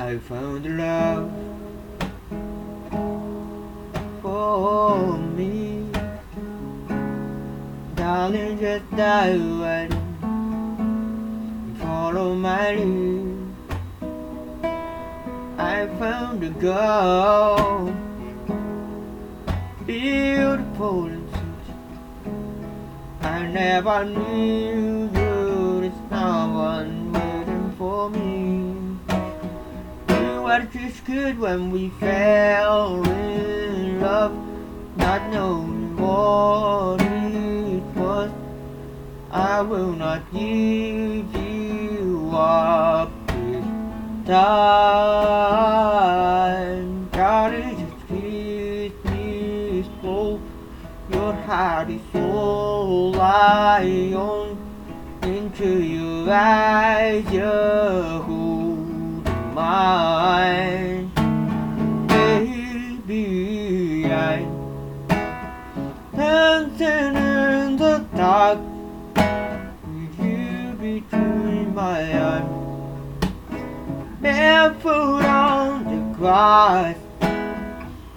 I found love for me. Darling, just dive and follow my lead. I found a girl, beautiful and sweet. I never knew you, there's no Were just good when we fell in love, not knowing what it was. I will not give you up this time. Darling, just kiss me slow. Your heart is so lion into your eyes, you between my arms. Barefoot on the grass,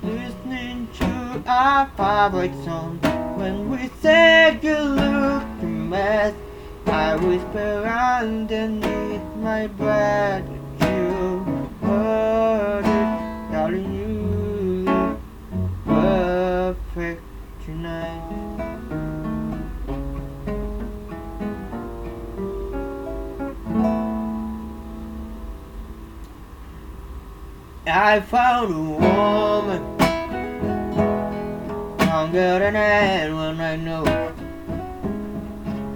listening to our favorite song. When we said you look a mess, I whisper underneath my breath I found a woman stronger than anyone I know.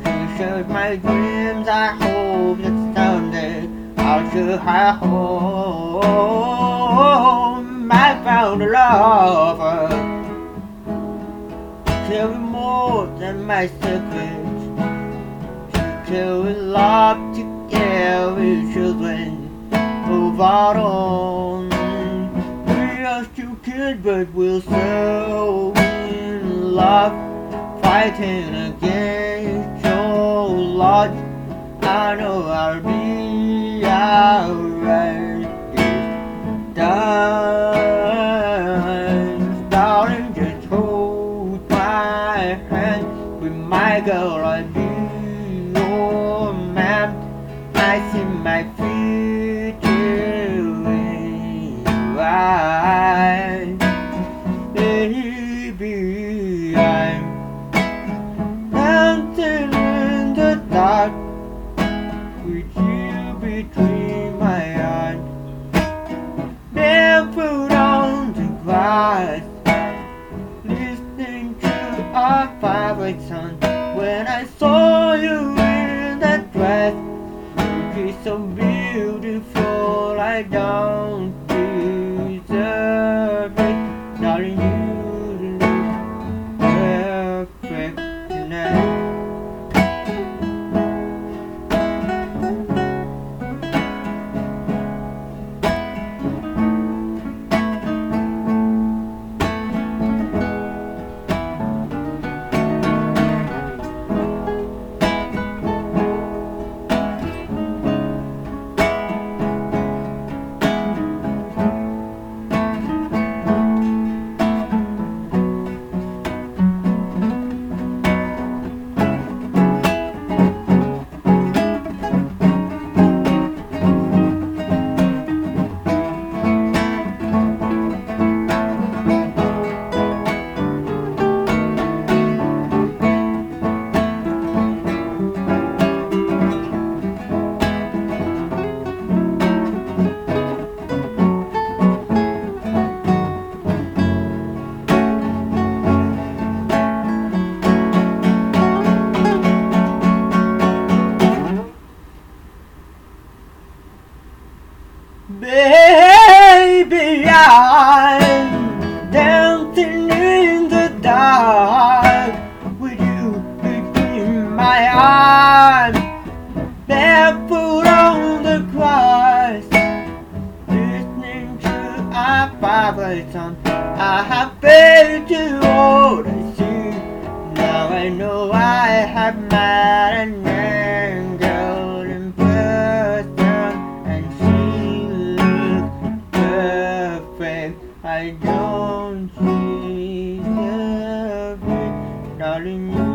She shares my dreams. I hope that someday I'll show her home. I found a lover. Me more than my secrets. She we love together with children. We are still kids, but we're so in love, fighting against your lot. I know I'll be alright. This time, darling, just hold my hand. With my girl, I'll the dark with you between my eyes. Barefoot on the grass, listening to our favorite song. When I saw you in that dress, looking so beautiful, I don't Baby, I'm dancing in the dark with you between my arms, barefoot on the grass, listening to our favorite song. I have failed to hold I see. Now I know I have met an I don't see the darling.